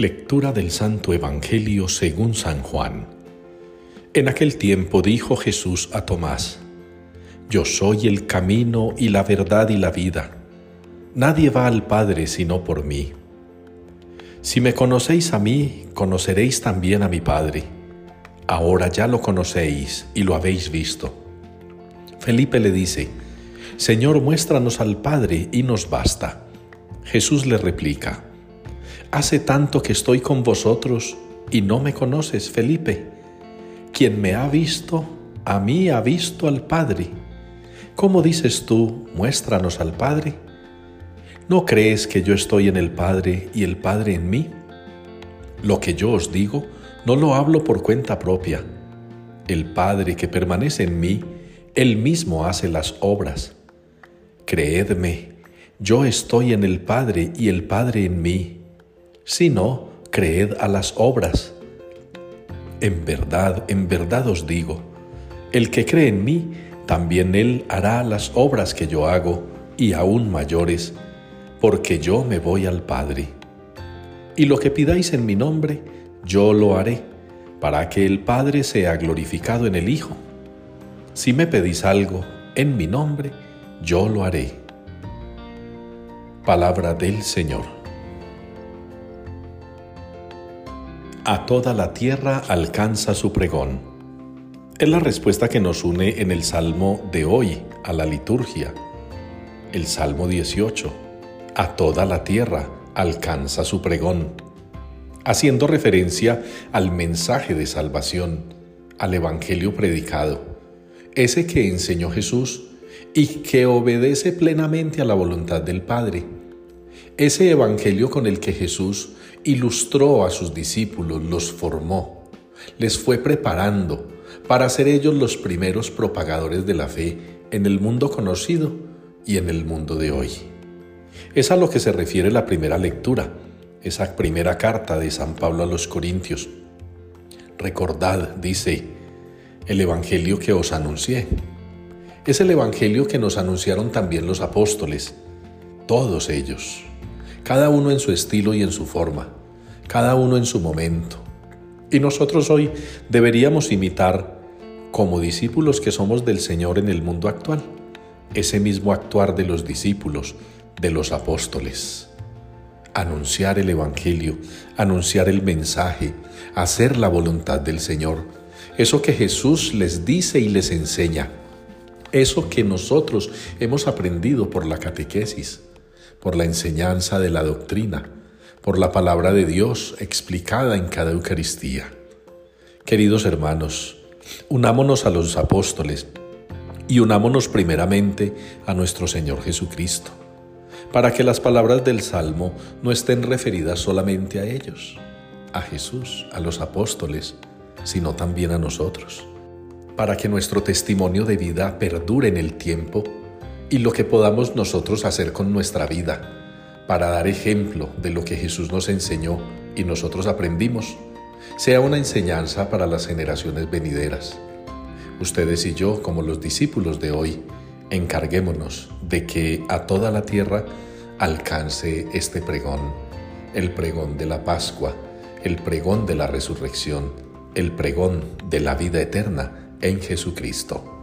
Lectura del Santo Evangelio según San Juan. En aquel tiempo dijo Jesús a Tomás, Yo soy el camino y la verdad y la vida. Nadie va al Padre sino por mí. Si me conocéis a mí, conoceréis también a mi Padre. Ahora ya lo conocéis y lo habéis visto. Felipe le dice, Señor, muéstranos al Padre y nos basta. Jesús le replica, Hace tanto que estoy con vosotros y no me conoces, Felipe. Quien me ha visto, a mí ha visto al Padre. ¿Cómo dices tú, muéstranos al Padre? ¿No crees que yo estoy en el Padre y el Padre en mí? Lo que yo os digo, no lo hablo por cuenta propia. El Padre que permanece en mí, Él mismo hace las obras. Creedme, yo estoy en el Padre y el Padre en mí sino creed a las obras. En verdad, en verdad os digo, el que cree en mí, también él hará las obras que yo hago, y aún mayores, porque yo me voy al Padre. Y lo que pidáis en mi nombre, yo lo haré, para que el Padre sea glorificado en el Hijo. Si me pedís algo en mi nombre, yo lo haré. Palabra del Señor. A toda la tierra alcanza su pregón. Es la respuesta que nos une en el Salmo de hoy a la liturgia. El Salmo 18. A toda la tierra alcanza su pregón. Haciendo referencia al mensaje de salvación, al Evangelio predicado, ese que enseñó Jesús y que obedece plenamente a la voluntad del Padre. Ese Evangelio con el que Jesús ilustró a sus discípulos, los formó, les fue preparando para ser ellos los primeros propagadores de la fe en el mundo conocido y en el mundo de hoy. Es a lo que se refiere la primera lectura, esa primera carta de San Pablo a los Corintios. Recordad, dice, el Evangelio que os anuncié. Es el Evangelio que nos anunciaron también los apóstoles, todos ellos cada uno en su estilo y en su forma, cada uno en su momento. Y nosotros hoy deberíamos imitar, como discípulos que somos del Señor en el mundo actual, ese mismo actuar de los discípulos, de los apóstoles. Anunciar el Evangelio, anunciar el mensaje, hacer la voluntad del Señor. Eso que Jesús les dice y les enseña. Eso que nosotros hemos aprendido por la catequesis por la enseñanza de la doctrina, por la palabra de Dios explicada en cada Eucaristía. Queridos hermanos, unámonos a los apóstoles y unámonos primeramente a nuestro Señor Jesucristo, para que las palabras del Salmo no estén referidas solamente a ellos, a Jesús, a los apóstoles, sino también a nosotros, para que nuestro testimonio de vida perdure en el tiempo y lo que podamos nosotros hacer con nuestra vida para dar ejemplo de lo que Jesús nos enseñó y nosotros aprendimos, sea una enseñanza para las generaciones venideras. Ustedes y yo, como los discípulos de hoy, encarguémonos de que a toda la tierra alcance este pregón, el pregón de la Pascua, el pregón de la resurrección, el pregón de la vida eterna en Jesucristo.